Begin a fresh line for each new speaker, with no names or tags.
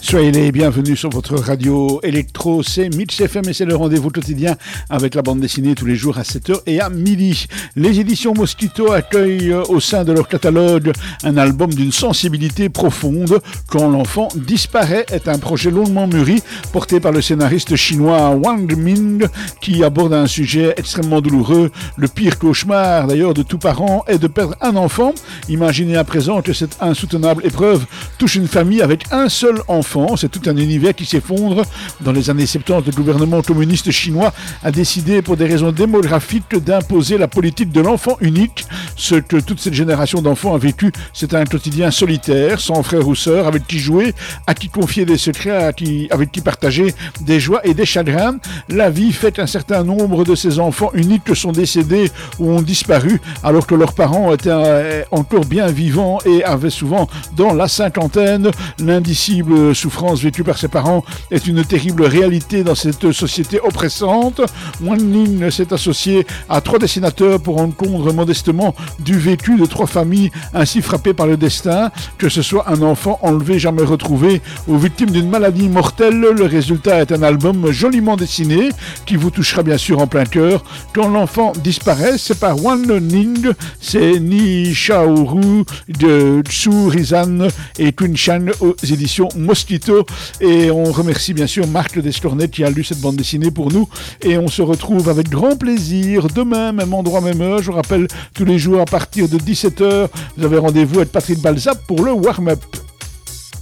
Soyez les bienvenus sur votre radio électro, c'est Mitch FM et c'est le rendez-vous quotidien avec la bande dessinée tous les jours à 7h et à midi. Les éditions Mosquito accueillent au sein de leur catalogue un album d'une sensibilité profonde. Quand l'enfant disparaît est un projet longuement mûri porté par le scénariste chinois Wang Ming qui aborde un sujet extrêmement douloureux. Le pire cauchemar d'ailleurs de tout parent est de perdre un enfant. Imaginez à présent que cette insoutenable épreuve touche une famille avec un seul enfant. C'est tout un univers qui s'effondre. Dans les années 70, le gouvernement communiste chinois a décidé, pour des raisons démographiques, d'imposer la politique de l'enfant unique. Ce que toute cette génération d'enfants a vécu, c'est un quotidien solitaire, sans frère ou sœur, avec qui jouer, à qui confier des secrets, avec qui partager des joies et des chagrins. La vie fait qu'un certain nombre de ces enfants uniques sont décédés ou ont disparu, alors que leurs parents étaient euh, encore bien vivants et avaient souvent dans la cinquantaine l'indicible souffrance vécue par ses parents est une terrible réalité dans cette société oppressante. Wan s'est associé à trois dessinateurs pour rendre modestement du vécu de trois familles ainsi frappées par le destin, que ce soit un enfant enlevé jamais retrouvé ou victime d'une maladie mortelle. Le résultat est un album joliment dessiné qui vous touchera bien sûr en plein cœur. Quand l'enfant disparaît, c'est par Wan Ning, c'est Ni Shaoru de Tsu Rizan et Kun Chan aux éditions Mosquito. Et on remercie bien sûr Marc Descornet qui a lu cette bande dessinée pour nous. Et on se retrouve avec grand plaisir demain, même endroit, même heure. Je vous rappelle, tous les jours à partir de 17h, vous avez rendez-vous avec Patrick Balzap pour le warm-up.